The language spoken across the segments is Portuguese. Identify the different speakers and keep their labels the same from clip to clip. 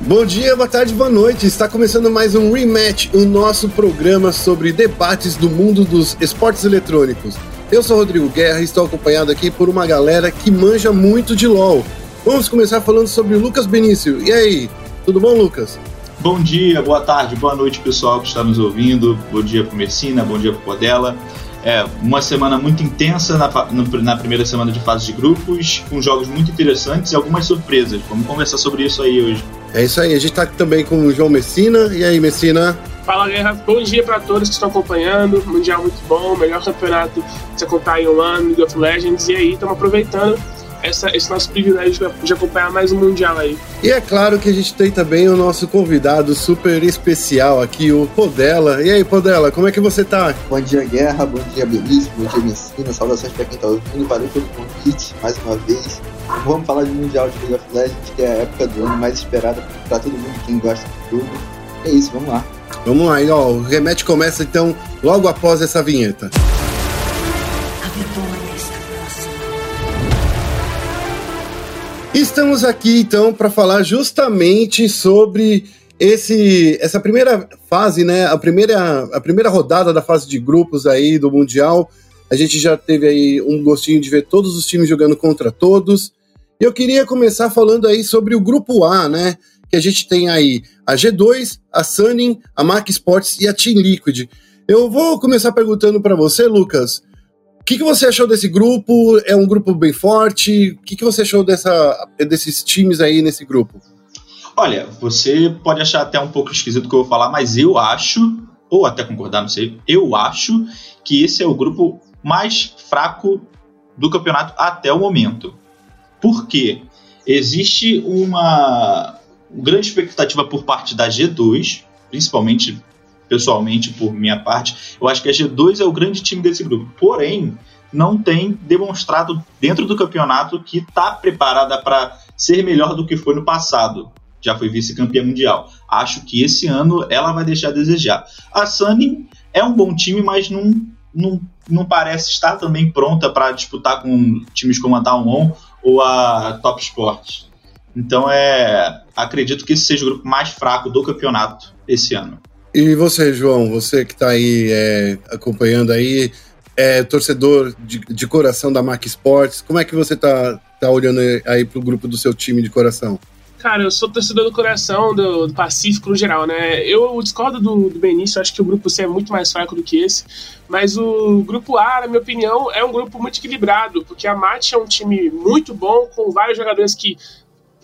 Speaker 1: Bom dia, boa tarde, boa noite. Está começando mais um Rematch, o nosso programa sobre debates do mundo dos esportes eletrônicos. Eu sou Rodrigo Guerra e estou acompanhado aqui por uma galera que manja muito de LoL. Vamos começar falando sobre o Lucas Benício. E aí, tudo bom, Lucas?
Speaker 2: Bom dia, boa tarde, boa noite, pessoal que está nos ouvindo. Bom dia para Mercina, bom dia para Podela. É, uma semana muito intensa na, na, primeira semana de fase de grupos, com jogos muito interessantes e algumas surpresas. Vamos conversar sobre isso aí hoje.
Speaker 1: É isso aí, a gente está aqui também com o João Messina. E aí, Messina?
Speaker 3: Fala, Guerra. Bom dia para todos que estão acompanhando. Mundial muito bom, melhor campeonato de acompanhar em um ano, League of Legends. E aí, estamos aproveitando essa, esse nosso privilégio de acompanhar mais um Mundial aí.
Speaker 1: E é claro que a gente tem também o nosso convidado super especial aqui, o Podela. E aí, Podela, como é que você tá?
Speaker 4: Bom dia, Guerra, bom dia, Belíssimo, bom dia, Messina, saudações para quem tá ouvindo, valeu pelo convite mais uma vez. Vamos falar de Mundial de League of Legends, que é a época do ano mais esperada para todo mundo quem gosta do jogo. É isso, vamos lá.
Speaker 1: Vamos lá, e ó, o remete começa então logo após essa vinheta. Estamos aqui então para falar justamente sobre esse essa primeira fase, né? A primeira a primeira rodada da fase de grupos aí do mundial. A gente já teve aí um gostinho de ver todos os times jogando contra todos. E eu queria começar falando aí sobre o grupo A, né? Que a gente tem aí a G2, a Sunning, a Mac Sports e a Team Liquid. Eu vou começar perguntando para você, Lucas, que, que você achou desse grupo? É um grupo bem forte? O que, que você achou dessa, desses times aí nesse grupo?
Speaker 2: Olha, você pode achar até um pouco esquisito o que eu vou falar, mas eu acho, ou até concordar, não sei, eu acho que esse é o grupo mais fraco do campeonato até o momento. Por quê? Existe uma grande expectativa por parte da G2, principalmente pessoalmente, por minha parte, eu acho que a G2 é o grande time desse grupo. Porém, não tem demonstrado dentro do campeonato que está preparada para ser melhor do que foi no passado. Já foi vice-campeã mundial. Acho que esse ano ela vai deixar a desejar. A Sunny é um bom time, mas não, não, não parece estar também pronta para disputar com times como a Down ou a Top Sports. Então é, acredito que esse seja o grupo mais fraco do campeonato esse ano.
Speaker 1: E você, João, você que está aí é, acompanhando aí, é torcedor de, de, coração da Mac Sports, como é que você está tá olhando aí para o grupo do seu time de coração?
Speaker 3: Cara, eu sou torcedor do coração do, do Pacífico no geral, né? Eu discordo do, do Benício, acho que o grupo C é muito mais fraco do que esse, mas o grupo A, na minha opinião, é um grupo muito equilibrado, porque a MAT é um time muito bom, com vários jogadores que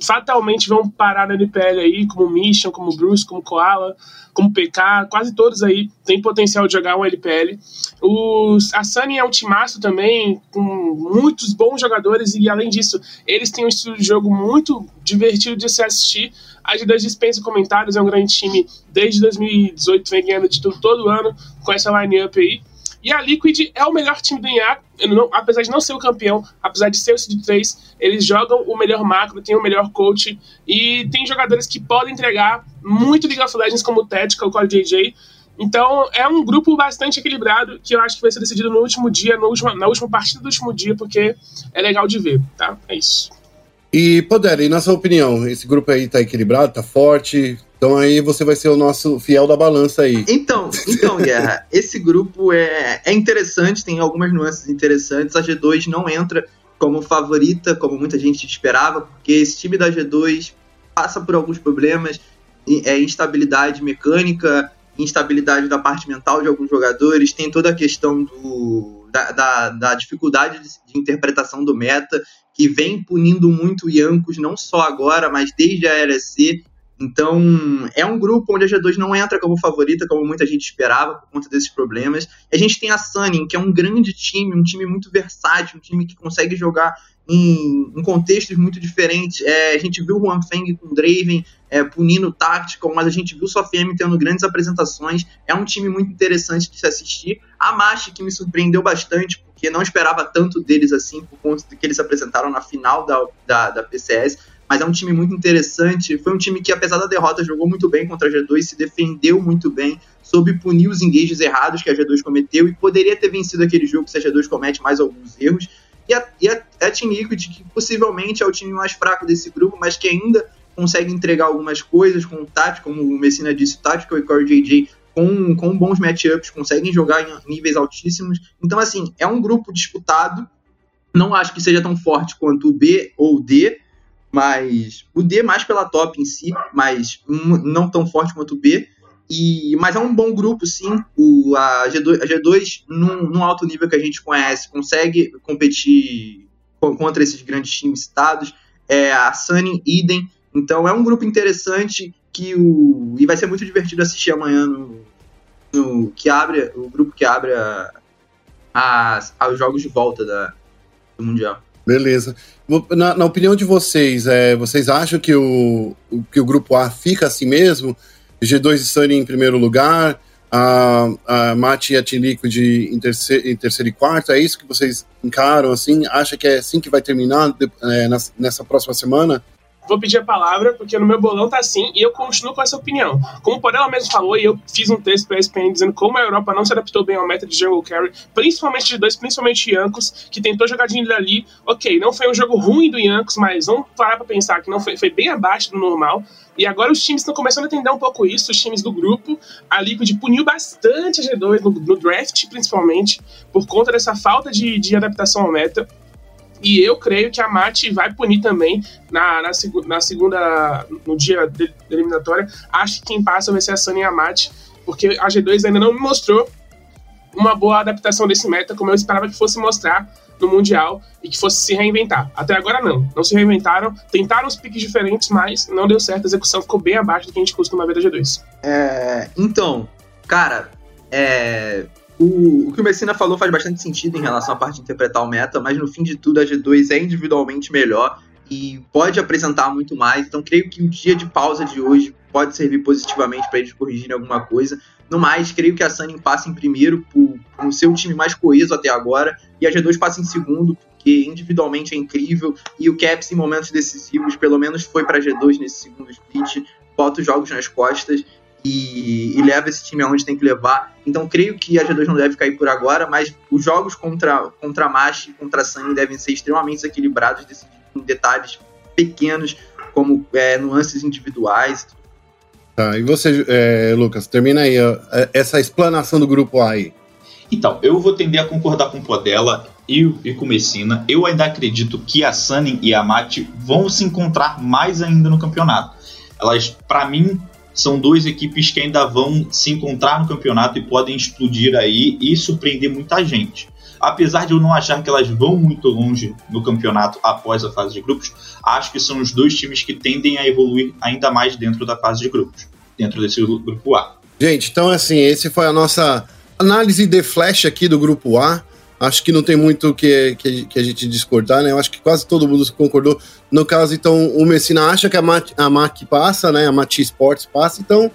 Speaker 3: fatalmente vão parar na NPL aí, como Mission, como Bruce, como Koala, como PK, quase todos aí têm potencial de jogar um LPL. Os, a Sunny é um timaço também, com muitos bons jogadores, e além disso, eles têm um estilo de jogo muito divertido de se assistir. A G2 dispensa comentários, é um grande time desde 2018, vem ganhando título todo ano com essa line-up aí. E a Liquid é o melhor time do INA, não, apesar de não ser o campeão, apesar de ser o Seed 3, eles jogam o melhor macro, tem o melhor coach e tem jogadores que podem entregar muito League of Legends como o Tactical, o Core JJ. Então é um grupo bastante equilibrado que eu acho que vai ser decidido no último dia, no último, na última partida do último dia, porque é legal de ver, tá? É isso.
Speaker 1: E, Poder, e na sua opinião, esse grupo aí tá equilibrado, tá forte? Então aí você vai ser o nosso fiel da balança aí.
Speaker 4: Então, então Guerra, esse grupo é, é interessante, tem algumas nuances interessantes. A G2 não entra como favorita, como muita gente esperava, porque esse time da G2 passa por alguns problemas, é instabilidade mecânica, instabilidade da parte mental de alguns jogadores, tem toda a questão do, da, da, da dificuldade de, de, interpretação do meta, que vem punindo muito o Yankos, não só agora, mas desde a LEC, então, é um grupo onde a G2 não entra como favorita, como muita gente esperava, por conta desses problemas. A gente tem a Sunning, que é um grande time, um time muito versátil, um time que consegue jogar em, em contextos muito diferentes. É, a gente viu o Juan Feng com Draven é, punindo o Tactical, mas a gente viu o Sofiem tendo grandes apresentações. É um time muito interessante de se assistir. A Machi, que me surpreendeu bastante, porque não esperava tanto deles assim, por conta do que eles apresentaram na final da, da, da PCS mas é um time muito interessante. Foi um time que, apesar da derrota, jogou muito bem contra a G2, se defendeu muito bem, soube punir os engages errados que a G2 cometeu e poderia ter vencido aquele jogo se a G2 comete mais alguns erros. E a, e a, a Team Liquid, que possivelmente é o time mais fraco desse grupo, mas que ainda consegue entregar algumas coisas com o tático, como o Messina disse, o tático e o JJ com, com bons matchups, conseguem jogar em níveis altíssimos. Então, assim, é um grupo disputado. Não acho que seja tão forte quanto o B ou o D, mas o D mais pela top em si, mas não tão forte quanto o B. E, mas é um bom grupo, sim. O, a G2, a G2 num, num alto nível que a gente conhece, consegue competir contra esses grandes times citados. É, a Sunny, Idem. Então é um grupo interessante que o. E vai ser muito divertido assistir amanhã no. no que abre. O grupo que abre os jogos de volta da, do Mundial.
Speaker 1: Beleza. Na, na opinião de vocês, é, vocês acham que o, que o grupo A fica assim mesmo? G2 e Sunny em primeiro lugar, a, a Mate e a Team Liquid em terceiro, em terceiro e quarto, é isso que vocês encaram assim? Acha que é assim que vai terminar é, nessa próxima semana?
Speaker 3: Vou pedir a palavra, porque no meu bolão tá assim, e eu continuo com essa opinião. Como o Porella mesmo falou, e eu fiz um texto para a ESPN dizendo como a Europa não se adaptou bem ao método de jungle carry, principalmente de dois, principalmente Yankos, que tentou jogar de ali. Ok, não foi um jogo ruim do Yankos, mas vamos parar para pensar que não foi, foi bem abaixo do normal. E agora os times estão começando a entender um pouco isso, os times do grupo. A Liquid puniu bastante a G2 no, no draft, principalmente, por conta dessa falta de, de adaptação ao meta. E eu creio que a Mate vai punir também na, na, na segunda, no dia de, eliminatória. Acho que quem passa vai ser a Sunny e a Mate, porque a G2 ainda não me mostrou uma boa adaptação desse meta, como eu esperava que fosse mostrar no Mundial e que fosse se reinventar. Até agora não, não se reinventaram, tentaram os piques diferentes, mas não deu certo, a execução ficou bem abaixo do que a gente costuma ver da
Speaker 4: G2. É, então, cara, é, o, o, que o Messina falou faz bastante sentido em relação à parte de interpretar o meta, mas no fim de tudo a G2 é individualmente melhor e pode apresentar muito mais. Então creio que o dia de pausa de hoje pode servir positivamente para eles corrigirem alguma coisa. No mais, creio que a Sunning passa em primeiro por, por ser o time mais coeso até agora e a G2 passa em segundo porque individualmente é incrível e o Caps em momentos decisivos pelo menos foi para a G2 nesse segundo split, bota os jogos nas costas e, e, leva esse time aonde tem que levar. Então creio que a G2 não deve cair por agora, mas os jogos contra, contra a Mash e contra a Sunny devem ser extremamente equilibrados, decididos em detalhes pequenos, como é, nuances individuais.
Speaker 1: Tá, e você, é, Lucas, termina aí ó, é, essa explanação do grupo A aí.
Speaker 2: Então, eu vou tender a concordar com o Podela e, e com o Messina. Eu ainda acredito que a Sunny e a Mate vão se encontrar mais ainda no campeonato. Elas, para mim, são duas equipes que ainda vão se encontrar no campeonato e podem explodir aí e surpreender muita gente. Apesar de eu não achar que elas vão muito longe no campeonato após a fase de grupos, acho que são os dois times que tendem a evoluir ainda mais dentro da fase de grupos, dentro desse grupo A.
Speaker 1: Gente, então assim, esse foi a nossa análise de flash aqui do grupo A. Acho que não tem muito que, que, que, a gente discordar, né? Eu acho que quase todo mundo concordou. No caso, então, o Messina acha que a, Mat, a MAC passa, né? A Mati Sports passa, então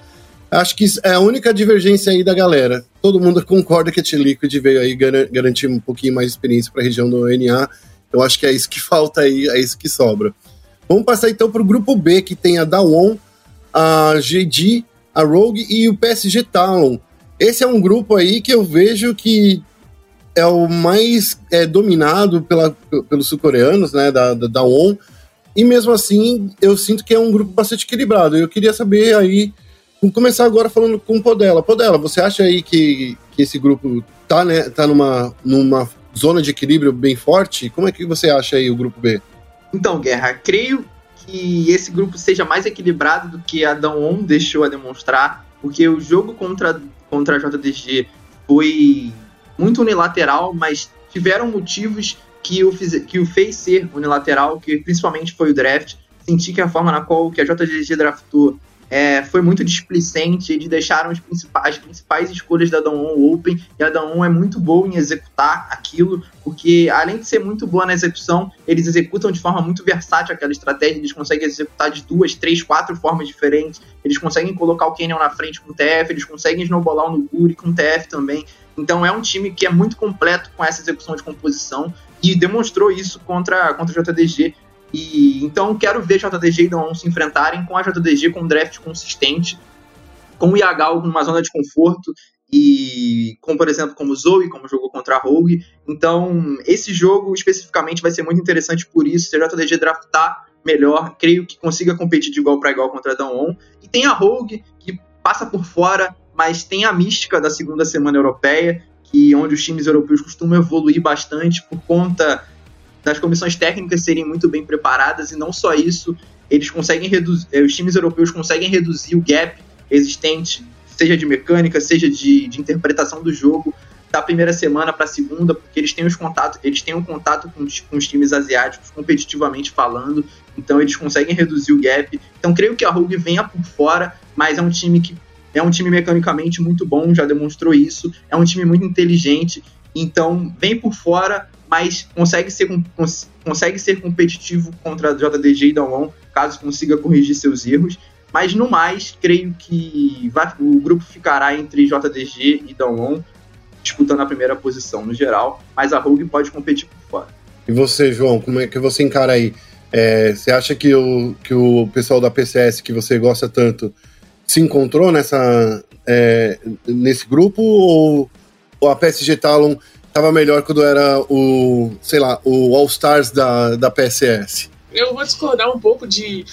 Speaker 1: acho que é a única divergência aí da galera. Todo mundo concorda que a T-Liquid veio aí garantir um pouquinho mais de experiência para a região do NA. Eu acho que é isso que falta aí, é isso que sobra. Vamos passar então para o grupo B, que tem a Dawon, a GD, a Rogue e o PSG Talon. Esse é um grupo aí que eu vejo que é o mais é, dominado pela, pelos sul-coreanos, né, da, da, da ON, e mesmo assim eu sinto que é um grupo bastante equilibrado. Eu queria saber aí, vamos começar agora falando com o Podela. Podela, você acha aí que, que esse grupo tá, né, tá numa, numa zona de equilíbrio bem forte? Como é que você acha aí o grupo B?
Speaker 4: Então, Guerra, creio que esse grupo seja mais equilibrado do que a Dawn deixou a demonstrar, porque o jogo contra, contra a JDG foi muito unilateral, mas tiveram motivos que o, fiz, que o fez ser unilateral, que principalmente foi o draft. Senti que a forma na qual que a JGG draftou é, foi muito displicente, eles deixaram as principais, as principais escolhas da Dawn open, e a Dawn é muito boa em executar aquilo, porque além de ser muito boa na execução, eles executam de forma muito versátil aquela estratégia, eles conseguem executar de duas, três, quatro formas diferentes, eles conseguem colocar o Canyon na frente com TF, eles conseguem snowballar o Nuguri com TF também, então é um time que é muito completo com essa execução de composição, e demonstrou isso contra, contra o JDG, e então quero ver JDG e Dawn se enfrentarem com a JDG com um draft consistente, com o Yagal numa zona de conforto e com, por exemplo, como Zoe, como jogou contra a Rogue. Então, esse jogo especificamente vai ser muito interessante por isso. Se a JDG draftar melhor, creio que consiga competir de igual para igual contra a Dawn E tem a Rogue, que passa por fora, mas tem a mística da segunda semana europeia, que onde os times europeus costumam evoluir bastante por conta das comissões técnicas serem muito bem preparadas, e não só isso, eles conseguem reduzir, eh, os times europeus conseguem reduzir o gap existente, seja de mecânica, seja de, de interpretação do jogo, da primeira semana para a segunda, porque eles têm os contatos, eles têm um contato com os, com os, times asiáticos competitivamente falando, então eles conseguem reduzir o gap. Então creio que a Rogue venha por fora, mas é um time que é um time mecanicamente muito bom, já demonstrou isso, é um time muito inteligente, então vem por fora, mas consegue ser, cons consegue ser competitivo contra a JDG e Dawon, caso consiga corrigir seus erros. Mas no mais, creio que vai, o grupo ficará entre JDG e Dawon disputando a primeira posição no geral, mas a Rogue pode competir por fora.
Speaker 1: E você, João, como é que você encara aí? É, você acha que o, que o pessoal da PCS, que você gosta tanto, se encontrou nessa, é, nesse grupo ou, ou a PSG Talon estava melhor quando era o, sei lá, o All Stars da, da PSS?
Speaker 3: Eu vou discordar um pouco de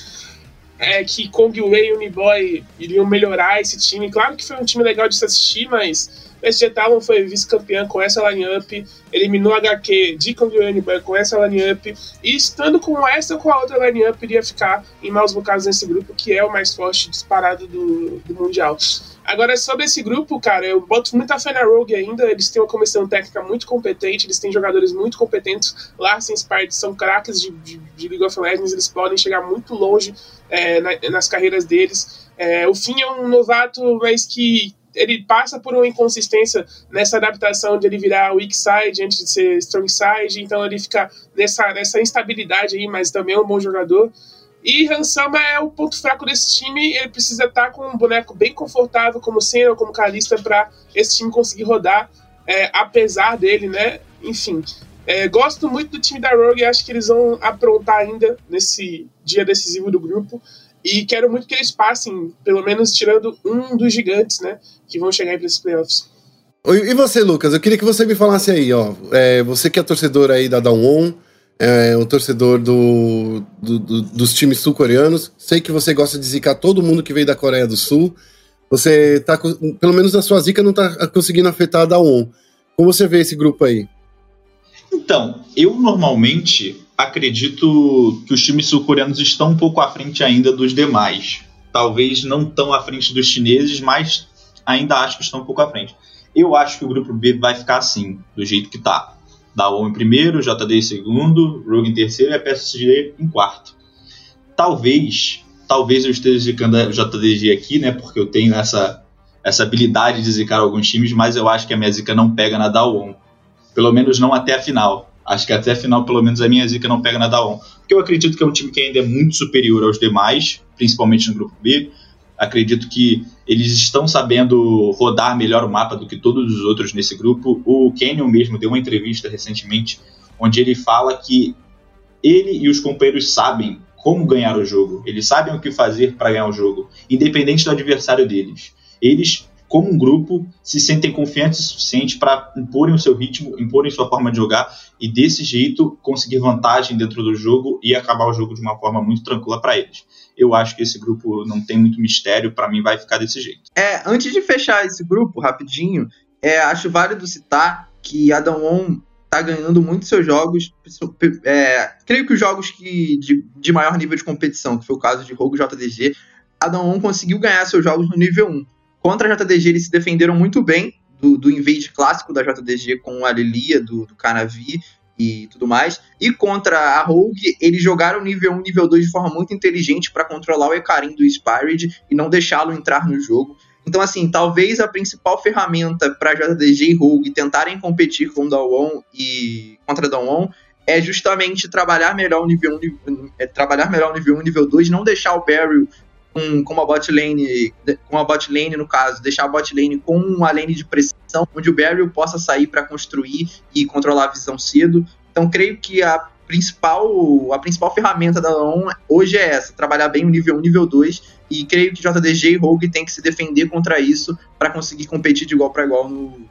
Speaker 3: é, que Kong Wei e Uniboy iriam melhorar esse time. Claro que foi um time legal de se assistir, mas PSG Talon foi vice-campeão com essa line-up, eliminou a HQ de Uniboy com essa line-up, e estando com essa ou com a outra line-up, iria ficar em maus bocados nesse grupo, que é o mais forte disparado do, do Mundial. Agora, sobre esse grupo, cara, eu boto muita fé na Rogue ainda. Eles têm uma comissão técnica muito competente, eles têm jogadores muito competentes. Larsen Spart são craques de, de, de, League of Legends, eles podem chegar muito longe é, na, nas carreiras deles. É, o Finn é um novato, mas que ele passa por uma inconsistência nessa adaptação de ele virar weak side antes de ser strong side, então ele fica nessa, nessa instabilidade aí, mas também é um bom jogador. E Hansama é o ponto fraco desse time, ele precisa estar com um boneco bem confortável, como Senna como Kalista, para esse time conseguir rodar, é, apesar dele, né? Enfim, é, gosto muito do time da Rogue, acho que eles vão aprontar ainda nesse dia decisivo do grupo. E quero muito que eles passem, pelo menos tirando um dos gigantes, né? Que vão chegar para esses playoffs.
Speaker 1: E você, Lucas? Eu queria que você me falasse aí, ó. É, você que é torcedor aí da Down é um torcedor do, do, do dos times sul-coreanos. Sei que você gosta de zicar todo mundo que veio da Coreia do Sul. Você tá, pelo menos a sua zica não tá conseguindo afetar a Dawn. Como você vê esse grupo aí?
Speaker 2: Então, eu normalmente acredito que os times sul-coreanos estão um pouco à frente ainda dos demais. Talvez não tão à frente dos chineses, mas ainda acho que estão um pouco à frente. Eu acho que o grupo B vai ficar assim, do jeito que tá. Daon em primeiro, JD em segundo, Rogue em terceiro e a PSG em quarto. Talvez, talvez eu esteja zicando a JDG aqui, né? Porque eu tenho essa, essa habilidade de zicar alguns times, mas eu acho que a minha zica não pega na Daon. Pelo menos não até a final. Acho que até a final, pelo menos, a minha zica não pega na Daon. Porque eu acredito que é um time que ainda é muito superior aos demais, principalmente no grupo B. Acredito que eles estão sabendo rodar melhor o mapa do que todos os outros nesse grupo. O Canyon mesmo deu uma entrevista recentemente onde ele fala que ele e os companheiros sabem como ganhar o jogo. Eles sabem o que fazer para ganhar o jogo, independente do adversário deles. Eles como um grupo, se sentem confiantes o suficiente para imporem o seu ritmo, imporem sua forma de jogar e desse jeito conseguir vantagem dentro do jogo e acabar o jogo de uma forma muito tranquila para eles. Eu acho que esse grupo não tem muito mistério, para mim vai ficar desse jeito.
Speaker 4: É, antes de fechar esse grupo, rapidinho, é, acho válido citar que Adam On tá ganhando muito seus jogos. É, creio que os jogos que, de, de maior nível de competição, que foi o caso de Rogue JDG, Adam On conseguiu ganhar seus jogos no nível 1. Contra a JDG, eles se defenderam muito bem do, do invade clássico da JDG com a Lilia, do, do Canavi e tudo mais. E contra a Rogue, eles jogaram nível 1 nível 2 de forma muito inteligente para controlar o Ecarim do Spirit e não deixá-lo entrar no jogo. Então, assim, talvez a principal ferramenta para JDG e Rogue tentarem competir com Dawon e contra Dawon é justamente trabalhar melhor o nível 1, é, trabalhar melhor o nível 1 nível 2, não deixar o Barry com, com uma bot lane, com uma bot lane no caso, deixar a bot lane com uma lane de pressão, onde o Barrel possa sair para construir e controlar a visão cedo. Então creio que a principal, a principal ferramenta da ON hoje é essa, trabalhar bem o nível 1, nível 2, e creio que JDG e Rogue tem que se defender contra isso para conseguir competir de igual para igual no,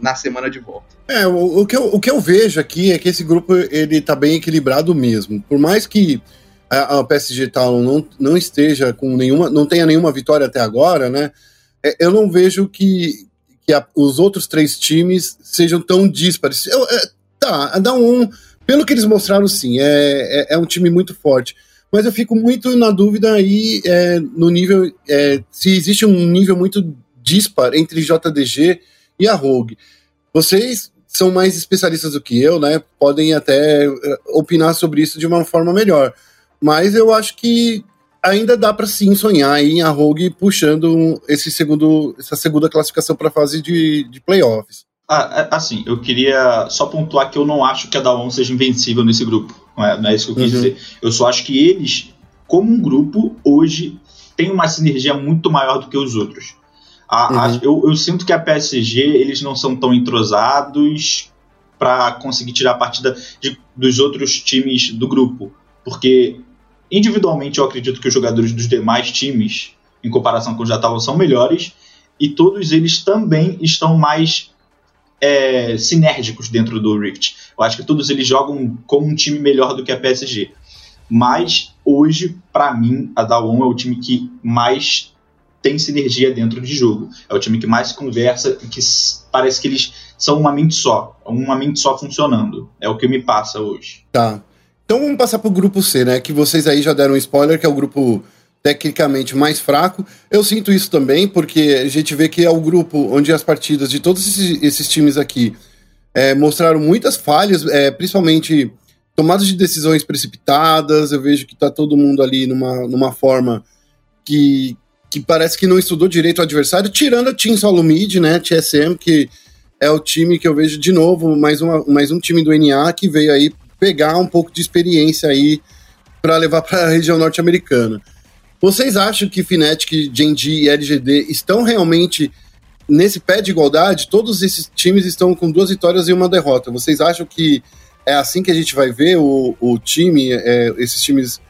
Speaker 4: na semana de volta.
Speaker 1: É, o, o, que eu, o que eu vejo aqui é que esse grupo ele tá bem equilibrado mesmo. Por mais que a, a PSG tal não, não esteja com nenhuma, não tenha nenhuma vitória até agora, né? É, eu não vejo que, que a, os outros três times sejam tão díspares. Eu, é, tá, dá um. Pelo que eles mostraram, sim, é, é, é, um time muito forte. Mas eu fico muito na dúvida aí é, no nível. É, se existe um nível muito dispar entre JDG e a Rogue. Vocês são mais especialistas do que eu, né? Podem até é, opinar sobre isso de uma forma melhor. Mas eu acho que ainda dá para sim sonhar em a Rogue puxando esse segundo, essa segunda classificação para a fase de, de playoffs.
Speaker 2: Ah, é, assim, eu queria só pontuar que eu não acho que a Dawn seja invencível nesse grupo. Não é, não é isso que eu quis uhum. dizer. Eu só acho que eles, como um grupo, hoje, têm uma sinergia muito maior do que os outros. A, uhum. a, eu, eu, sinto que a PSG, eles não são tão entrosados para conseguir tirar a partida de, dos outros times do grupo. Porque individualmente eu acredito que os jogadores dos demais times, em comparação com os da Talon, são melhores e todos eles também estão mais é, sinérgicos dentro do Rift. Eu acho que todos eles jogam como um time melhor do que a PSG. Mas hoje, para mim, a Dawon é o time que mais tem sinergia dentro de jogo. É o time que mais conversa e que parece que eles são uma mente só, uma mente só funcionando. É o que me passa hoje.
Speaker 1: Tá. Então vamos passar pro grupo C, né? Que vocês aí já deram um spoiler, que é o grupo tecnicamente mais fraco. Eu sinto isso também, porque a gente vê que é o grupo onde as partidas de todos esses, esses times aqui é, mostraram muitas falhas, é, principalmente tomadas de decisões precipitadas. Eu vejo que tá todo mundo ali numa, numa forma que, que parece que não estudou direito o adversário, tirando a Team Solomid, né? TSM, que é o time que eu vejo de novo, mais, uma, mais um time do NA que veio aí pegar um pouco de experiência aí para levar para a região norte-americana. Vocês acham que Fnatic, Gen.G e LGD estão realmente nesse pé de igualdade? Todos esses times estão com duas vitórias e uma derrota. Vocês acham que é assim que a gente vai ver o, o time, é, esses times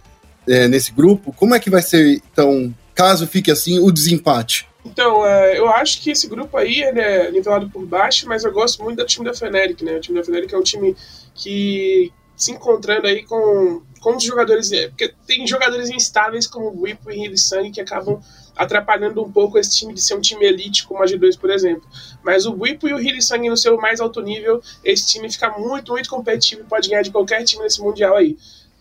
Speaker 1: é, nesse grupo? Como é que vai ser, então, caso fique assim, o desempate?
Speaker 3: Então, é, eu acho que esse grupo aí ele é nivelado por baixo, mas eu gosto muito do time da Fnatic, né? O time da Fnatic é um time que se encontrando aí com, com os jogadores. É, porque tem jogadores instáveis como o Whip e o Sangue que acabam atrapalhando um pouco esse time de ser um time elite como a G2, por exemplo. Mas o Whip e o Hillisang no seu mais alto nível, esse time fica muito, muito competitivo e pode ganhar de qualquer time nesse Mundial aí.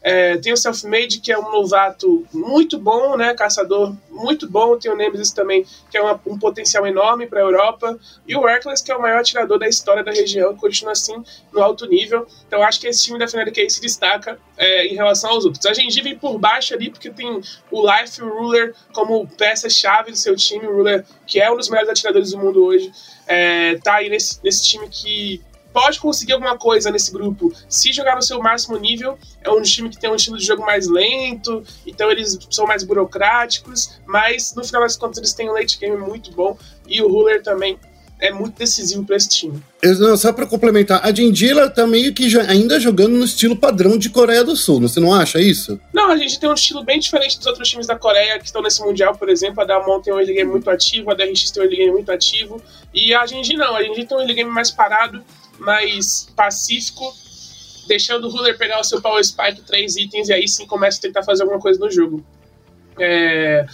Speaker 3: É, tem o Self-Made, que é um novato muito bom, né? Caçador muito bom. Tem o Nemesis também, que é uma, um potencial enorme para a Europa. E o Reckless, que é o maior atirador da história da região, continua assim no alto nível. Então acho que esse time da aí se destaca é, em relação aos outros. A Gengive por baixo ali, porque tem o Life o Ruler como peça-chave do seu time. O Ruler, que é um dos melhores atiradores do mundo hoje, é, tá aí nesse, nesse time que pode conseguir alguma coisa nesse grupo se jogar no seu máximo nível. É um time que tem um estilo de jogo mais lento, então eles são mais burocráticos, mas no final das contas eles têm um late game muito bom e o Ruler também é muito decisivo para esse time.
Speaker 1: Só para complementar, a Jindila tá meio que já, ainda jogando no estilo padrão de Coreia do Sul, você não acha isso?
Speaker 3: Não, a gente tem um estilo bem diferente dos outros times da Coreia que estão nesse Mundial, por exemplo. A Damon tem um early game muito ativo, a DRX tem um early game muito ativo, e a Genji não, a Genji tem um early game mais parado, mais pacífico, deixando o Ruler pegar o seu Power Spike, três itens, e aí sim começa a tentar fazer alguma coisa no jogo. É,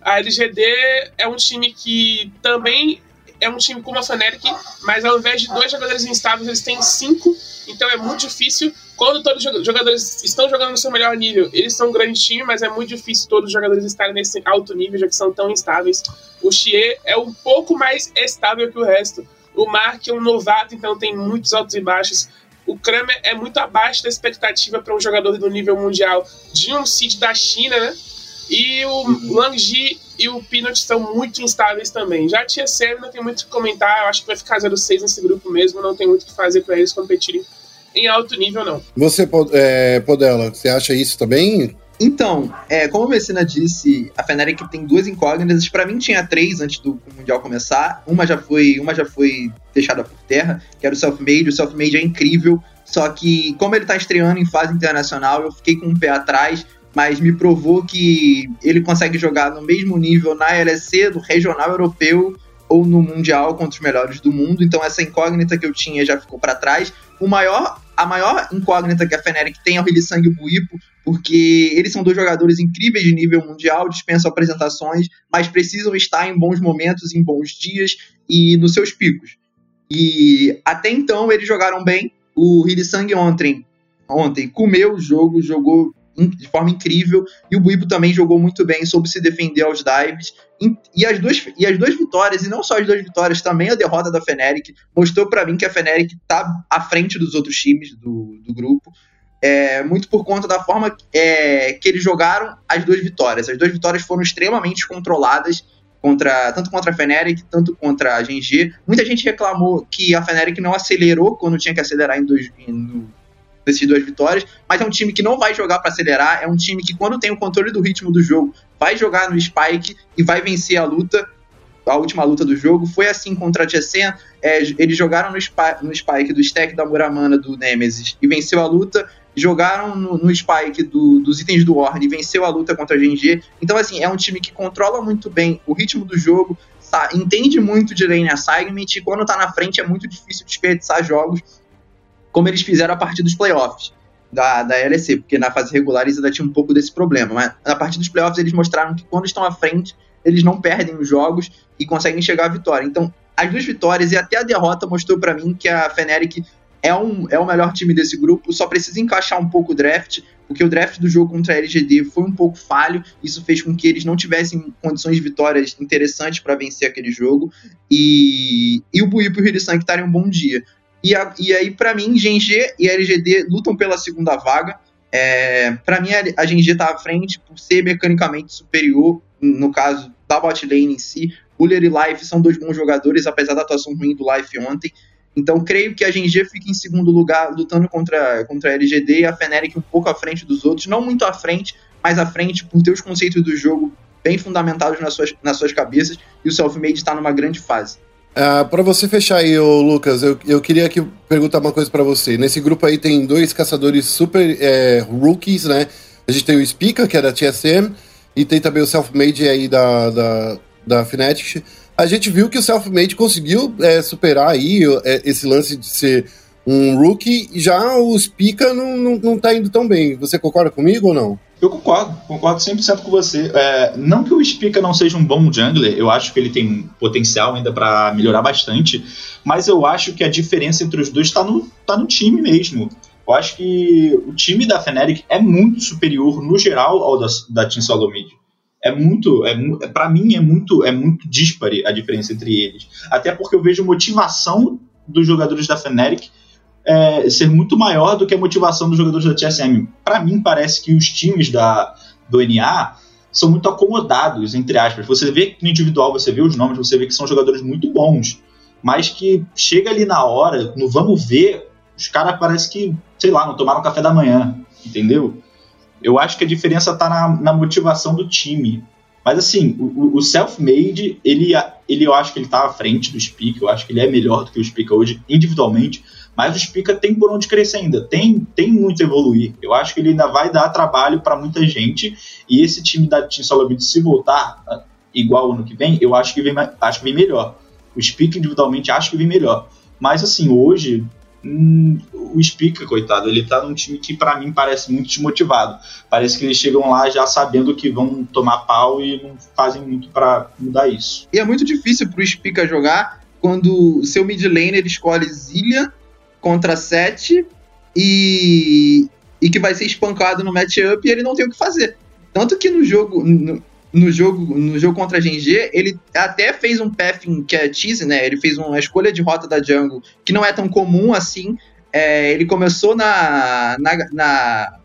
Speaker 3: a LGD é um time que também é um time como a Fnatic, mas ao invés de dois jogadores instáveis, eles têm cinco, então é muito difícil. Quando todos os jogadores estão jogando no seu melhor nível, eles são um grande time, mas é muito difícil todos os jogadores estarem nesse alto nível, já que são tão instáveis. O Xie é um pouco mais estável que o resto, o Mark é um novato, então tem muitos altos e baixos. O Kramer é muito abaixo da expectativa para um jogador do nível mundial de um seed da China, né? E o uhum. Langji e o Peanut são muito instáveis também. Já a TSM não tem muito o que comentar, eu acho que vai ficar 0-6 nesse grupo mesmo, não tem muito o que fazer para eles competirem em alto nível, não.
Speaker 1: Você, é, Podela, você acha isso também?
Speaker 4: Então, é, como a Messina disse, a Fnatic tem duas incógnitas. Para mim tinha três antes do Mundial começar. Uma já foi, uma já foi deixada por terra, que era o Self-Made. O Self-Made é incrível, só que como ele tá estreando em fase internacional, eu fiquei com um pé atrás, mas me provou que ele consegue jogar no mesmo nível na LEC, do regional europeu ou no mundial contra os melhores do mundo. Então essa incógnita que eu tinha já ficou para trás. O maior a maior incógnita que a Fnatic tem é o Hilisangue e o Buipo, porque eles são dois jogadores incríveis de nível mundial, dispensam apresentações, mas precisam estar em bons momentos, em bons dias e nos seus picos. E até então eles jogaram bem. O Hilisangue ontem, ontem comeu o jogo, jogou de forma incrível. E o Buipo também jogou muito bem, soube se defender aos dives. E as duas, e as duas vitórias, e não só as duas vitórias, também a derrota da Feneric, mostrou para mim que a Feneric tá à frente dos outros times do, do grupo. É, muito por conta da forma é, que eles jogaram as duas vitórias. As duas vitórias foram extremamente controladas, contra tanto contra a Feneric, tanto contra a GG. Muita gente reclamou que a Feneric não acelerou quando tinha que acelerar em dois, no, dessas duas vitórias, mas é um time que não vai jogar para acelerar, é um time que quando tem o controle do ritmo do jogo, vai jogar no spike e vai vencer a luta, a última luta do jogo. Foi assim contra a Jessem, é, eles jogaram no, spike, no spike do stack da Muramana do Nemesis e venceu a luta, jogaram no, no spike do, dos itens do Orne e venceu a luta contra a GNG. Então, assim, é um time que controla muito bem o ritmo do jogo, tá, entende muito de lane assignment e quando tá na frente é muito difícil desperdiçar jogos como eles fizeram a partir dos playoffs da, da LEC, porque na fase regular eles ainda tinham um pouco desse problema. Mas a partir dos playoffs eles mostraram que quando estão à frente, eles não perdem os jogos e conseguem chegar à vitória. Então, as duas vitórias e até a derrota mostrou para mim que a Feneric é, um, é o melhor time desse grupo, só precisa encaixar um pouco o draft, porque o draft do jogo contra a LGD foi um pouco falho, isso fez com que eles não tivessem condições de vitórias interessantes para vencer aquele jogo, e, e o Buipo e o Hirisan que estarem um bom dia. E, a, e aí, para mim, GNG e LGD lutam pela segunda vaga. É, para mim, a, GNG tá à frente por ser mecanicamente superior, no caso da bot lane em si. Buller e Life são dois bons jogadores, apesar da atuação ruim do Life ontem. Então, creio que a GNG fica em segundo lugar, lutando contra, contra a LGD e a Fnatic um pouco à frente dos outros. Não muito à frente, mas à frente por ter os conceitos do jogo bem fundamentados nas suas, nas suas cabeças. E o Selfmade está numa grande fase.
Speaker 1: Ah, para você fechar aí, ô, Lucas, eu, eu queria que perguntar uma coisa para você. Nesse grupo aí tem dois caçadores super é, rookies, né? A gente tem o Spica, que é da TSM, e tem também o Self-Made aí da, da, da Fnatic. A gente viu que o Self-Made conseguiu é, superar aí é, esse lance de ser um rookie, já o Spica não, não, não tá indo tão bem. Você concorda comigo ou não?
Speaker 2: Eu concordo, concordo 100% com você. É, não que o Spica não seja um bom jungler, eu acho que ele tem potencial ainda para melhorar bastante, mas eu acho que a diferença entre os dois está no, tá no time mesmo. Eu acho que o time da Fnatic é muito superior, no geral, ao da, da Team Solo Mid. É muito, é, para mim é muito, é muito dispare a diferença entre eles. Até porque eu vejo motivação dos jogadores da Fnatic é, ser muito maior do que a motivação dos jogadores da TSM. Para mim, parece que os times da, do NA são muito acomodados, entre aspas. Você vê no individual, você vê os nomes, você vê que são jogadores muito bons, mas que chega ali na hora, no vamos ver, os caras parece que, sei lá, não tomaram café da manhã, entendeu? Eu acho que a diferença tá na, na motivação do time. Mas assim, o, o self-made, ele, ele eu acho que ele tá à frente do Speak, eu acho que ele é melhor do que o Speak hoje, individualmente. Mas o Spica tem por onde crescer ainda, tem, tem muito a evoluir. Eu acho que ele ainda vai dar trabalho para muita gente. E esse time da Team Solomid, se voltar ah, igual ano que vem, eu acho que vem, acho que vem melhor. O Spica individualmente acho que vem melhor. Mas assim, hoje, hum, o Spica, coitado, ele tá num time que para mim parece muito desmotivado. Parece que eles chegam lá já sabendo que vão tomar pau e não fazem muito para mudar isso.
Speaker 4: E é muito difícil pro Spica jogar quando o seu mid laner escolhe Zillian contra 7 e, e que vai ser espancado no matchup e ele não tem o que fazer. Tanto que no jogo, no, no jogo, no jogo contra a GNG, ele até fez um pathing que é cheese, né? Ele fez uma escolha de rota da jungle que não é tão comum assim. É, ele começou na, na, na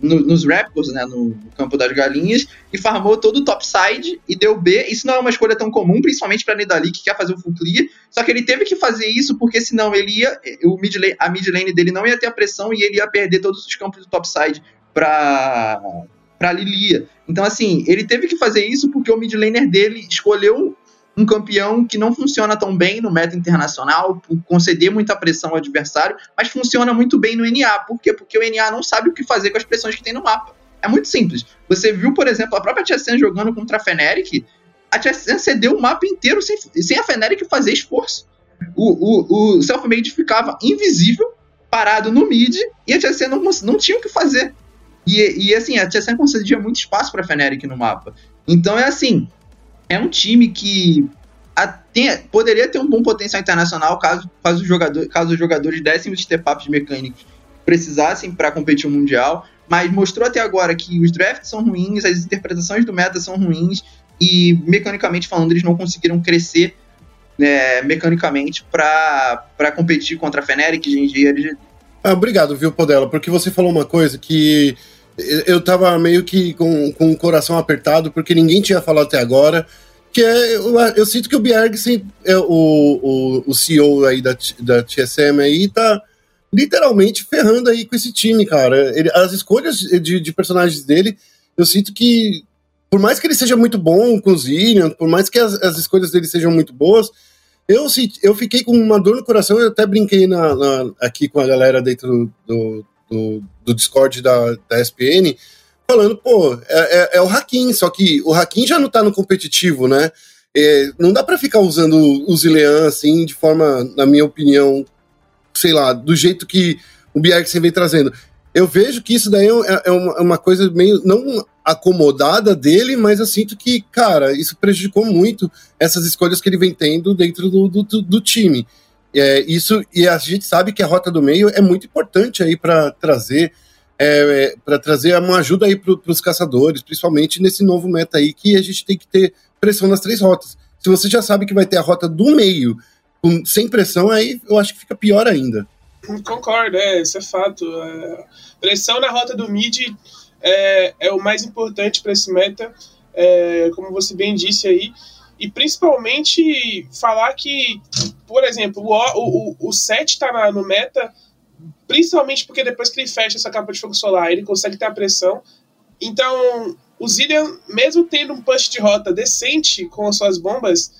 Speaker 4: no, nos Raptors, né, no, campo das galinhas, e farmou todo o topside e deu B. Isso não é uma escolha tão comum, principalmente para Nidali, que quer fazer o full clear. Só que ele teve que fazer isso porque senão ele ia, o mid lane, a mid lane dele não ia ter a pressão e ele ia perder todos os campos do topside para para Lilia. Então assim, ele teve que fazer isso porque o mid laner dele escolheu um campeão que não funciona tão bem no meta internacional, por conceder muita pressão ao adversário, mas funciona muito bem no NA. Por quê? Porque o NA não sabe o que fazer com as pressões que tem no mapa. É muito simples. Você viu, por exemplo, a própria TSM jogando contra a Fnatic, a TSM cedeu o mapa inteiro sem, sem a Fnatic fazer esforço. O, o, o Selfmade ficava invisível parado no mid e a TSM não, não tinha o que fazer. E, e assim, a TSM concedia muito espaço para Fnatic no mapa. Então é assim, é um time que a, tem, poderia ter um bom potencial internacional caso, caso, jogador, caso os jogadores dessem os step-ups mecânicos precisassem para competir o Mundial, mas mostrou até agora que os drafts são ruins, as interpretações do meta são ruins e, mecanicamente falando, eles não conseguiram crescer né, mecanicamente para competir contra a Fnatic, Genji
Speaker 1: ah, Obrigado, viu, Podela, porque você falou uma coisa que eu tava meio que com, com o coração apertado, porque ninguém tinha falado até agora, que é, eu, eu sinto que o Bjerg, é, o, o, o CEO aí da, da TSM aí, tá literalmente ferrando aí com esse time, cara. Ele, as escolhas de, de, personagens dele, eu sinto que, por mais que ele seja muito bom com o Zillion, por mais que as, as escolhas dele sejam muito boas, eu, eu fiquei com uma dor no coração, eu até brinquei na, na aqui com a galera dentro do, do Discord da, da SPN, falando, pô, é, é, é, o Hakim, só que o Hakim já não tá no competitivo, né? É, não dá para ficar usando o Zilean assim, de forma, na minha opinião, sei lá, do jeito que o Bjergsen vem trazendo. Eu vejo que isso daí é, é uma, é uma, coisa meio não acomodada dele, mas eu sinto que, cara, isso prejudicou muito essas escolhas que ele vem tendo dentro do, do, do time. É, isso e a gente sabe que a rota do meio é muito importante aí para trazer é, é para trazer uma ajuda aí para os caçadores, principalmente nesse novo meta aí que a gente tem que ter pressão nas três rotas. Se você já sabe que vai ter a rota do meio com, sem pressão, aí eu acho que fica pior ainda.
Speaker 3: Concordo, é, isso é fato. É, pressão na rota do mid é, é o mais importante para esse meta, é, como você bem disse aí. E principalmente falar que, por exemplo, o, o, o 7 está no meta, principalmente porque depois que ele fecha essa capa de fogo solar, ele consegue ter a pressão. Então, o Zillian, mesmo tendo um push de rota decente com as suas bombas,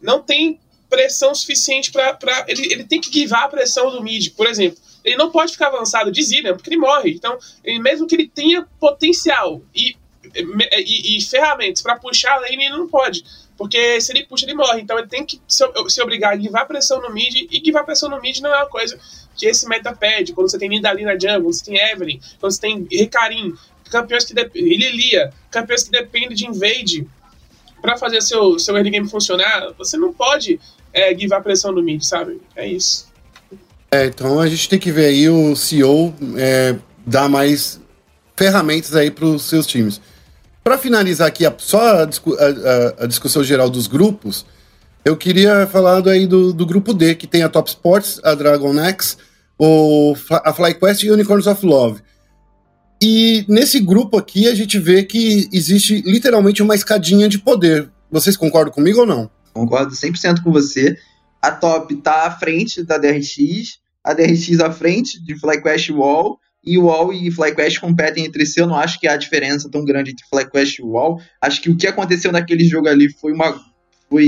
Speaker 3: não tem pressão suficiente para. Ele, ele tem que guivar a pressão do mid, por exemplo. Ele não pode ficar avançado de Zillian, porque ele morre. Então, ele, mesmo que ele tenha potencial e, e, e ferramentas para puxar a lane, ele não pode. Porque se ele puxa, ele morre. Então ele tem que se, obrigar a guivar pressão no mid. E guivar pressão no mid não é uma coisa que esse meta pede. Quando você tem Nidali na jungle, quando você tem Evelyn, quando você tem Recarim, campeões que dependem. Lilia, campeões que dependem de invade para fazer seu, seu early game funcionar, você não pode é, guivar pressão no mid, sabe? É isso.
Speaker 1: É, então a gente tem que ver aí o CEO é, dar mais ferramentas aí para os seus times. Para finalizar aqui a, só a, a, a, discussão geral dos grupos, eu queria falar aí do, do, grupo D, que tem a Top Sports, a Dragon X, o, a FlyQuest e Unicorns of Love. E nesse grupo aqui a gente vê que existe literalmente uma escadinha de poder. Vocês concordam comigo ou não?
Speaker 4: Concordo 100% com você. A Top tá à frente da DRX, a DRX à frente de FlyQuest Wall, e o Wall e FlyQuest competem entre si. Eu não acho que há diferença tão grande entre FlyQuest e Wall. Acho que o que aconteceu naquele jogo ali foi uma. Foi,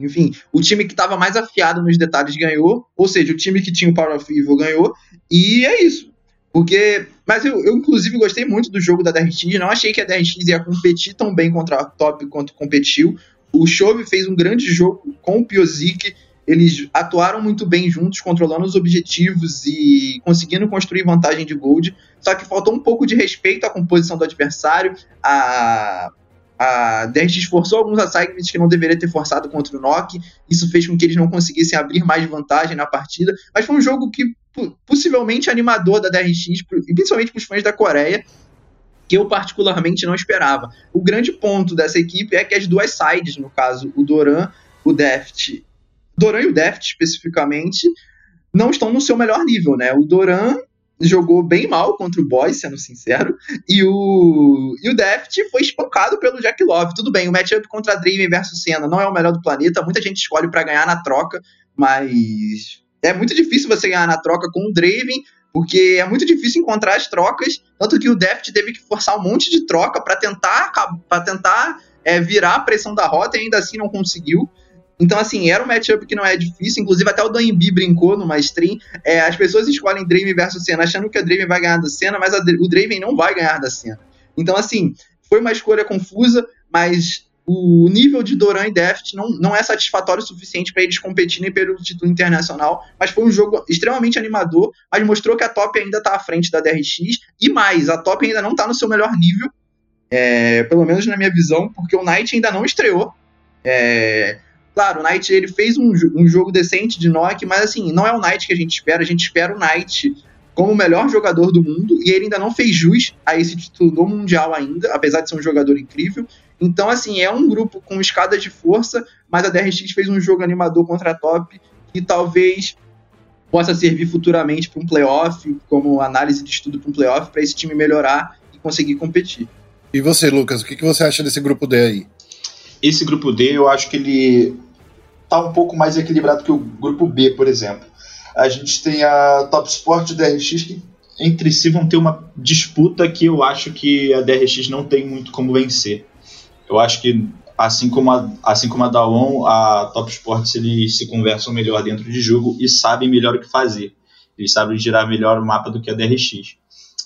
Speaker 4: enfim, o time que estava mais afiado nos detalhes ganhou, ou seja, o time que tinha o Power of Evil ganhou, e é isso. Porque. Mas eu, eu, inclusive, gostei muito do jogo da DRX. Não achei que a DRX ia competir tão bem contra a Top quanto competiu. O Chove fez um grande jogo com o Piozik eles atuaram muito bem juntos, controlando os objetivos e conseguindo construir vantagem de gold. Só que faltou um pouco de respeito à composição do adversário. A, a Dent esforçou alguns assignments que não deveria ter forçado contra o Nock. Isso fez com que eles não conseguissem abrir mais vantagem na partida. Mas foi um jogo que possivelmente animador da DRX, principalmente para os fãs da Coreia, que eu particularmente não esperava. O grande ponto dessa equipe é que as duas sides, no caso, o Doran, o Deft Doran e o Deft, especificamente, não estão no seu melhor nível, né? O Doran jogou bem mal contra o Boy, sendo sincero, e o, e o Deft foi espancado pelo Jack Love. Tudo bem, o matchup contra Draven versus Senna não é o melhor do planeta, muita gente escolhe para ganhar na troca, mas é muito difícil você ganhar na troca com o Draven, porque é muito difícil encontrar as trocas, tanto que o Deft teve que forçar um monte de troca para tentar para tentar é, virar a pressão da rota e ainda assim não conseguiu. Então, assim, era um matchup que não é difícil. Inclusive, até o Dan B brincou numa stream. É, as pessoas escolhem Draven versus Senna achando que a Draven vai ganhar da Senna, mas a, o Draven não vai ganhar da Senna. Então, assim, foi uma escolha confusa, mas o nível de Doran e Deft não, não é satisfatório o suficiente para eles competirem pelo título internacional, mas foi um jogo extremamente animador, mas mostrou que a Top ainda está à frente da DRX, e mais, a Top ainda não está no seu melhor nível, é, pelo menos na minha visão, porque o Knight ainda não estreou. É, claro, o Knight ele fez um, um jogo decente de Nock, mas assim, não é o Knight que a gente espera, a gente espera o Knight como o melhor jogador do mundo, e ele ainda não fez jus a esse título do Mundial ainda, apesar de ser um jogador incrível. Então, assim, é um grupo com escada de força, mas a DRX fez um jogo animador contra a Top que talvez possa servir futuramente para um playoff, como análise de estudo para um playoff, para esse time melhorar e conseguir competir.
Speaker 1: E você, Lucas, o que, você acha desse grupo D aí?
Speaker 2: Esse grupo D, eu acho que ele tá um pouco mais equilibrado que o grupo B, por exemplo. A gente tem a Top Sport e DRX que entre si vão ter uma disputa que eu acho que a DRX não tem muito como vencer. Eu acho que assim como a, assim como a Dawon, a Top Sports eles se conversam melhor dentro de jogo e sabem melhor o que fazer. Eles sabem girar melhor o mapa do que a DRX.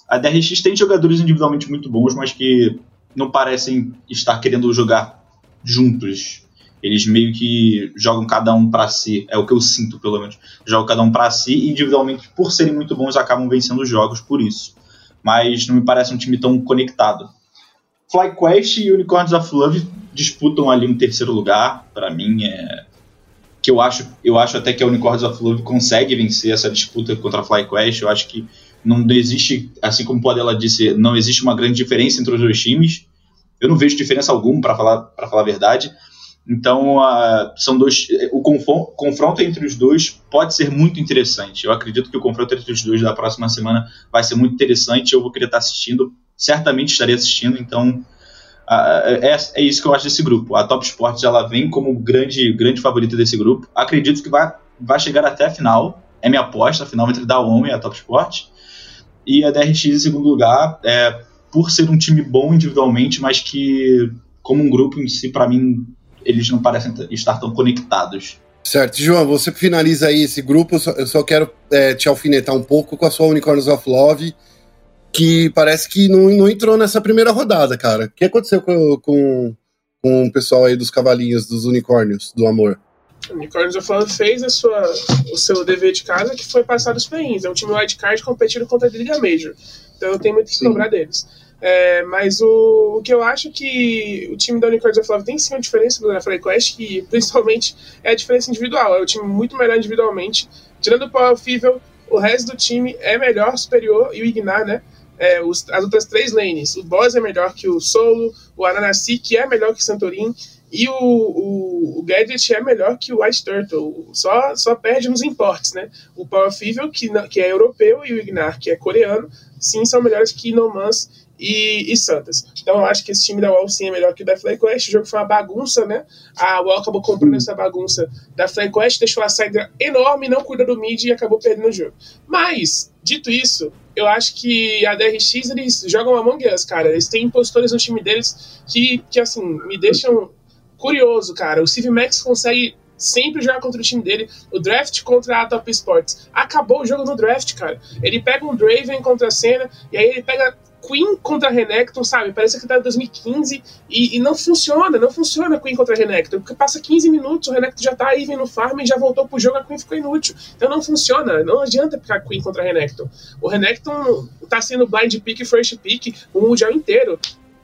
Speaker 2: A DRX tem jogadores individualmente muito bons, mas que não parecem estar querendo jogar juntos. Eles meio que jogam cada um para si, é o que eu sinto pelo menos. Jogam cada um para si e individualmente, por serem muito bons, acabam vencendo os jogos por isso. Mas não me parece um time tão conectado. FlyQuest e Unicorns of Love disputam ali um terceiro lugar. Para mim, é que eu acho, eu acho até que a Unicorns of Love consegue vencer essa disputa contra a FlyQuest. Eu acho que não existe, assim como o Adela disse, não existe uma grande diferença entre os dois times. Eu não vejo diferença alguma, para falar, para falar a verdade. Então, uh, são dois. O confronto entre os dois pode ser muito interessante. Eu acredito que o confronto entre os dois da próxima semana vai ser muito interessante. Eu vou querer estar assistindo certamente estarei assistindo, então é, é, isso que eu acho desse grupo. A Top Sports ela vem como grande, grande favorita desse grupo. Acredito que vai, vai chegar até a final. É minha aposta, a final entre a Daon e a Top Sport. E a DRX em segundo lugar, é, por ser um time bom individualmente, mas que, como um grupo em si, para mim, eles não parecem estar tão conectados.
Speaker 1: Certo. João, você finaliza aí esse grupo. Eu só, eu quero é, te alfinetar um pouco com a sua Unicorns of Love que parece que não, não entrou nessa primeira rodada, cara. O que aconteceu com, com, com o pessoal aí dos cavalinhos, dos unicórnios, do amor?
Speaker 3: O Unicórnios of Love fez a sua, o seu dever de casa, que foi passar os play É um time wildcard competindo contra a Liga Major. Então não tem muito que cobrar deles. É, mas o, o, que eu acho que o time da Unicórnios of Love tem sim uma diferença do Falei Quest, que principalmente é a diferença individual. É o time muito melhor individualmente. Tirando o Power Fever, o resto do time é melhor, superior, e o Ignar, né? é, os, as outras três lanes. O Boss é melhor que o Solo, o Ananasi, que é melhor que o Santorin, e o, o, o, Gadget é melhor que o White Turtle. Só, só perde nos importes, né? O Power Fever, que, que é europeu, e o Ignar, que é coreano, sim, são melhores que No Man's e, e, Santos. Então eu acho que esse time da UOL sim é melhor que o da FlyQuest. O jogo foi uma bagunça, né? A UOL acabou comprando essa bagunça da FlyQuest, deixou a saída enorme, não cuida do mid e acabou perdendo o jogo. Mas, dito isso, eu acho que a DRX eles jogam Among Us, cara. Eles têm impostores no time deles que, que assim, me deixam curioso, cara. O Civ Max consegue sempre jogar contra o time dele. O draft contra a Top Sports. Acabou o jogo no draft, cara. Ele pega um Draven contra a Senna, e aí ele pega Queen contra Renekton, sabe? Parece que tá em 2015 e, e, não funciona, não funciona Queen contra Renekton, porque passa 15 minutos, o Renekton já tá aí no farm e já voltou pro jogo, a Queen ficou inútil. Então não funciona, não adianta picar Queen contra Renekton. O Renekton tá sendo blind pick e first pick o mundial inteiro.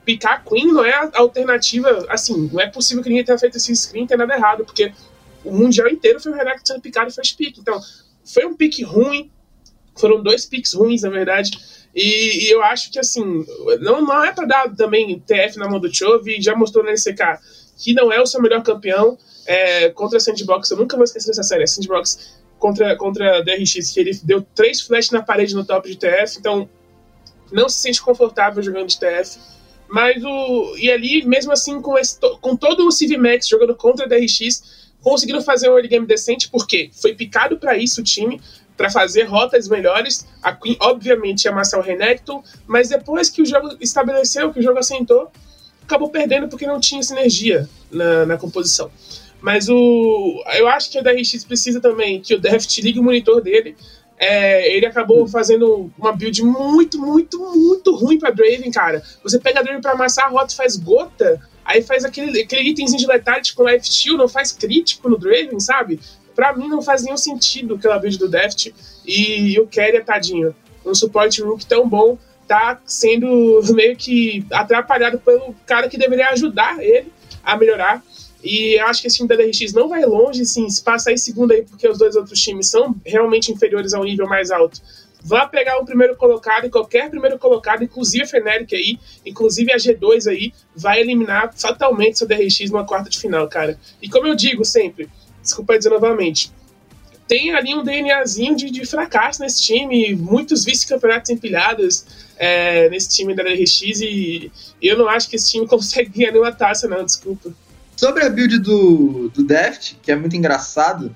Speaker 3: Picar Queen não é a alternativa, assim, não é possível que ninguém tenha feito esse screen e tenha nada errado, porque o mundial inteiro foi o Renekton sendo picado first pick. Então, foi um pick ruim, foram dois picks ruins, na verdade. E, e, eu acho que, assim, não, não é para dar também TF na mão do Chove, já mostrou na NCK que não é o seu melhor campeão é, contra a Sandbox. Eu nunca vou esquecer dessa série. A Sandbox contra, contra a DRX, que ele deu três flashes na parede no top de TF, então não se sente confortável jogando de TF. Mas o. E ali, mesmo assim, com, esse, com todo o CivMax jogando contra a DRX, conseguiram fazer um early game decente, porque foi picado para isso o time para fazer rotas melhores. A Queen, obviamente, ia amassar o Renekton, mas depois que o jogo estabeleceu, que o jogo assentou, acabou perdendo porque não tinha sinergia na, na composição. Mas o, eu acho que a DRX precisa também que o Deft ligue o monitor dele. É, ele acabou fazendo uma build muito, muito, muito ruim para Draven, cara. Você pega a Draven para amassar a rota e faz gota aí faz aquele, aquele itemzinho de letality com Life Steal, não faz crítico no Draven, sabe? Pra mim não faz nenhum sentido aquela build do Deft e o Keria, tadinho, um suporte rook tão bom, tá sendo meio que atrapalhado pelo cara que deveria ajudar ele a melhorar. E acho que esse time da DRX não vai longe, sim, se passar em segundo aí, porque os dois outros times são realmente inferiores ao nível mais alto. Vá pegar o primeiro colocado e qualquer primeiro colocado, inclusive a Fnatic aí, inclusive a G2 aí, vai eliminar fatalmente seu DRX numa quarta de final, cara. E como eu digo sempre, desculpa dizer novamente, tem ali um DNAzinho de, de fracasso nesse time, muitos vice-campeonatos empilhados é, nesse time da DRX e, eu não acho que esse time consegue ganhar nenhuma taça, não, desculpa.
Speaker 4: Sobre a build do, do Deft, que é muito engraçado,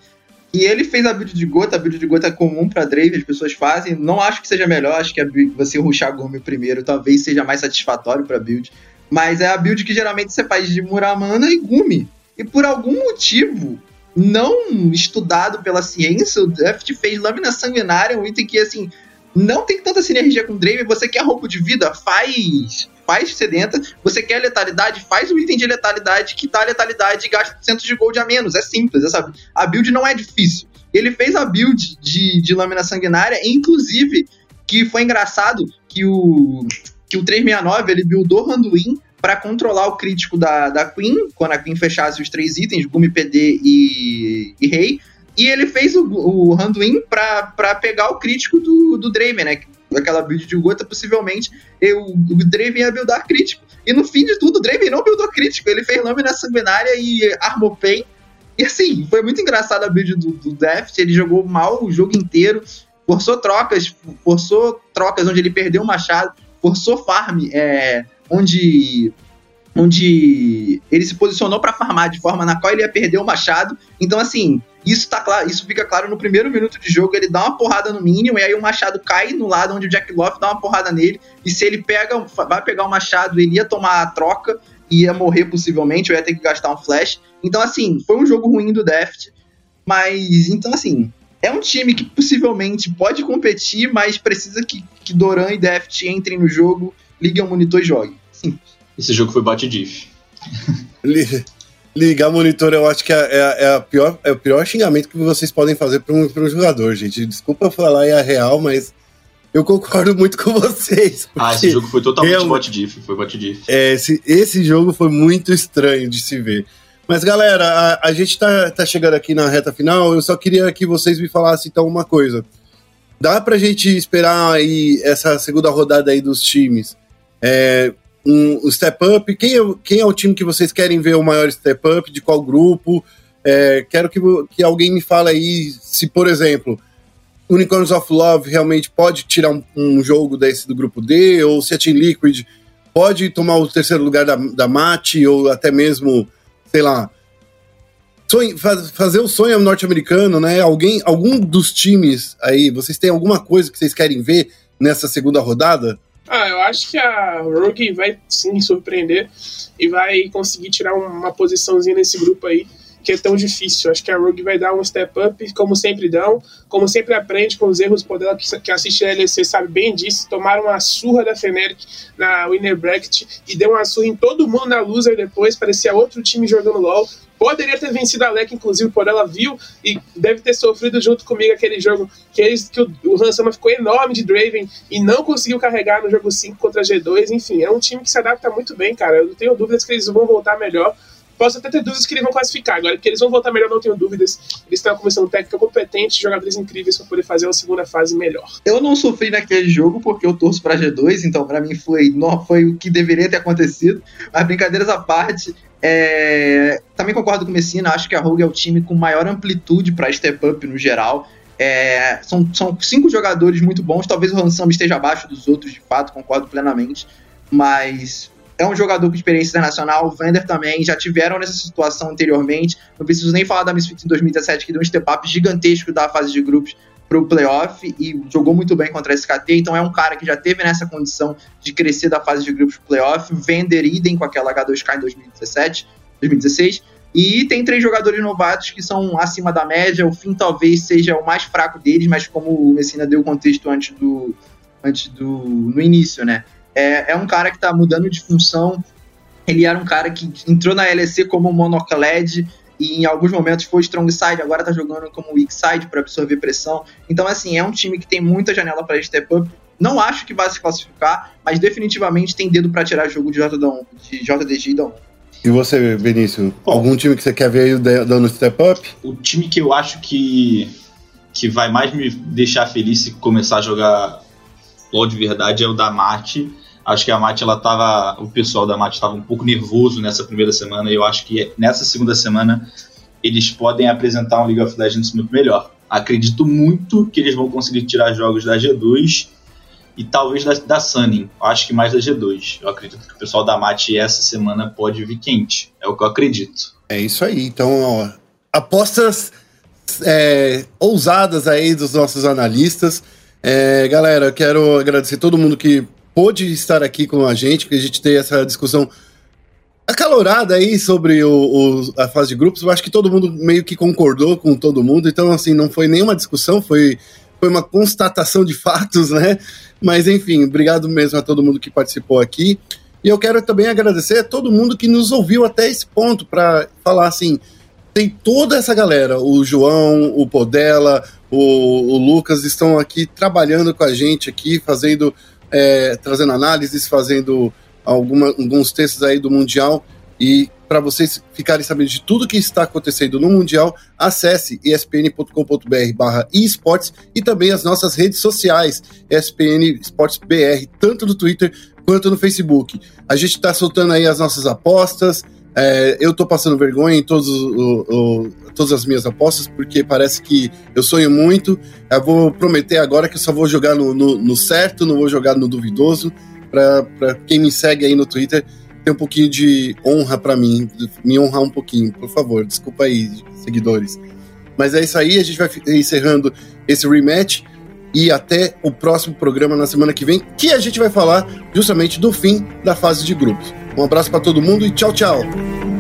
Speaker 4: e ele fez a build de gota, a build de gota é comum pra Drave, as pessoas fazem. Não acho que seja melhor, acho que a build, você ruxar Gumi primeiro talvez seja mais satisfatório pra build. Mas é a build que geralmente você faz de Muramana e Gumi. E por algum motivo não estudado pela ciência, o Deft fez Lâmina Sanguinária, um item que, assim, não tem tanta sinergia com Drave. Você quer roubo de vida? Faz faz sedenta. Você quer letalidade? Faz um item de letalidade que dá letalidade e gasta centos de gold a menos. É simples, é, sabe? A build não é difícil. Ele fez a build de, de lâmina sanguinária, inclusive, que foi engraçado que o, que o 369 ele buildou Randuin para controlar o crítico da, da Queen, quando a Queen fechasse os três itens, Gumi, PD e, e Rei. E ele fez o, o para pegar o crítico do, do Draven, né? aquela build de Gota, possivelmente eu, o Draven ia buildar crítico. E no fim de tudo, o Draven não buildou crítico, ele fez lâmina sanguinária e armou pain. E assim, foi muito engraçado a build do, do Deft, ele jogou mal o jogo inteiro, forçou trocas, forçou trocas onde ele perdeu o machado, forçou farm, é, onde onde ele se posicionou para farmar de forma na qual ele ia perder o machado. Então, assim, isso tá claro, isso fica claro no primeiro minuto de jogo, ele dá uma porrada no Minion, e aí o machado cai no lado onde o Jack Love dá uma porrada nele, e se ele pega, vai pegar o machado, ele ia tomar a troca, ia morrer possivelmente, ou ia ter que gastar um flash. Então, assim, foi um jogo ruim do Deft, mas, então, assim, é um time que possivelmente pode competir, mas precisa que, que Doran e Deft entrem no jogo, liguem o monitor e. Simples.
Speaker 2: Esse jogo foi bot diff.
Speaker 1: Ligar monitor eu acho que é, é, é, a pior, é o pior xingamento que vocês podem fazer para um, um jogador, gente. Desculpa falar é a real, mas eu concordo muito com vocês.
Speaker 2: Ah, esse jogo foi totalmente bot diff, foi bot diff.
Speaker 1: É, esse, esse jogo foi muito estranho de se ver. Mas galera, a, a gente tá, tá chegando aqui na reta final, eu só queria que vocês me falassem então uma coisa. Dá pra gente esperar aí essa segunda rodada aí dos times? É, um, um step up. Quem é, quem é o time que vocês querem ver o maior step up? De qual grupo? É, quero que, que alguém me fale aí se, por exemplo, Unicorns of Love realmente pode tirar um, um, jogo desse do grupo D, ou se a Team Liquid pode tomar o terceiro lugar da, da Mate, ou até mesmo, sei lá, sonho, faz, fazer o sonho norte-americano, né? Alguém, algum dos times aí, vocês têm alguma coisa que vocês querem ver nessa segunda rodada?
Speaker 3: Ah, eu acho que a Rogue vai sim surpreender e vai conseguir tirar uma posiçãozinha nesse grupo aí que é tão difícil. Acho que a Rogue vai dar um step up, como sempre dão, como sempre aprende com os erros, por dela que assiste a LEC sabe bem disso. Tomaram uma surra da Feneric na Winner Bracket e deu uma surra em todo mundo na loser depois, parecia outro time jogando LoL. Poderia ter vencido a LEC, inclusive, por ela viu e deve ter sofrido junto comigo aquele jogo que, eles, que o, o Hansama ficou enorme de Draven e não conseguiu carregar no jogo 5 contra a G2. Enfim, é um time que se adapta muito bem, cara. Eu não tenho dúvidas que eles vão voltar melhor. Posso até ter dúvidas que eles vão classificar. Agora, que eles vão voltar melhor, não tenho dúvidas. Eles têm uma comissão técnica competente, jogadores incríveis para poder fazer uma segunda fase melhor.
Speaker 4: Eu não sofri naquele jogo porque eu torço para G2, então para mim foi, não, foi o que deveria ter acontecido. Mas brincadeiras à parte, é... também concordo com o Messina. Acho que a Rogue é o time com maior amplitude para step up no geral. É... são, são cinco jogadores muito bons. Talvez o Hansam esteja abaixo dos outros, de fato, concordo plenamente. Mas é um jogador com experiência internacional, o Vander também, já tiveram nessa situação anteriormente. Não preciso nem falar da Misfits em 2017, que deu um step-up gigantesco da fase de grupos para o playoff e jogou muito bem contra a SKT, então é um cara que já teve nessa condição de crescer da fase de grupos para playoff. Vander idem com aquela H2K em 2017, 2016. E tem três jogadores novatos que são acima da média. O fim talvez seja o mais fraco deles, mas como o Messina deu o contexto antes do, antes do no início, né? É, é um cara que está mudando de função Ele era um cara que entrou na LEC como monocled e em alguns momentos foi strong side, agora tá jogando como weak side para absorver pressão. Então, assim, é um time que tem muita janela para step up. Não acho que vai se classificar, mas definitivamente tem dedo para tirar jogo de, JD, de JDG e Dom.
Speaker 1: E você, Benício? Bom, algum time que você quer ver aí dando step up?
Speaker 2: O time que eu acho que, que vai mais me deixar feliz se começar a jogar LoL de verdade é o da Mate Acho que a Mate, ela tava. O pessoal da Mate estava um pouco nervoso nessa primeira semana, e eu acho que nessa segunda semana eles podem apresentar um League of Legends muito melhor. Acredito muito que eles vão conseguir tirar jogos da G2 e talvez da, da Sunning. Acho que mais da G2. Eu acredito que o pessoal da Mate essa semana pode vir quente. É o que eu acredito.
Speaker 1: É isso aí. Então, ó, apostas é, ousadas aí dos nossos analistas. É, galera, quero agradecer todo mundo que pôde estar aqui com a gente, porque a gente tem essa discussão acalorada aí sobre o, o, a fase de grupos. Eu acho que todo mundo meio que concordou com todo mundo, então, assim, não foi nenhuma discussão, foi, foi uma constatação de fatos, né? Mas, enfim, obrigado mesmo a todo mundo que participou aqui. E eu quero também agradecer a todo mundo que nos ouviu até esse ponto para falar assim. Tem toda essa galera, o João, o Podela, o, o Lucas estão aqui trabalhando com a gente aqui, fazendo é, trazendo análises, fazendo alguma, alguns textos aí do Mundial. E para vocês ficarem sabendo de tudo que está acontecendo no Mundial, acesse espn.com.br barra esportes e também as nossas redes sociais, ESPN Esportes BR, tanto no Twitter quanto no Facebook. A gente está soltando aí as nossas apostas, é, eu tô passando vergonha em todos o, o, todas as minhas apostas, porque parece que eu sonho muito. Eu vou prometer agora que eu só vou jogar no, no, no certo, não vou jogar no duvidoso. Para quem me segue aí no Twitter, ter um pouquinho de honra para mim, me honrar um pouquinho, por favor. Desculpa aí, seguidores. Mas é isso aí, a gente vai encerrando esse rematch e até o próximo programa na semana que vem, que a gente vai falar justamente do fim da fase de grupos. Um abraço para todo mundo e tchau, tchau.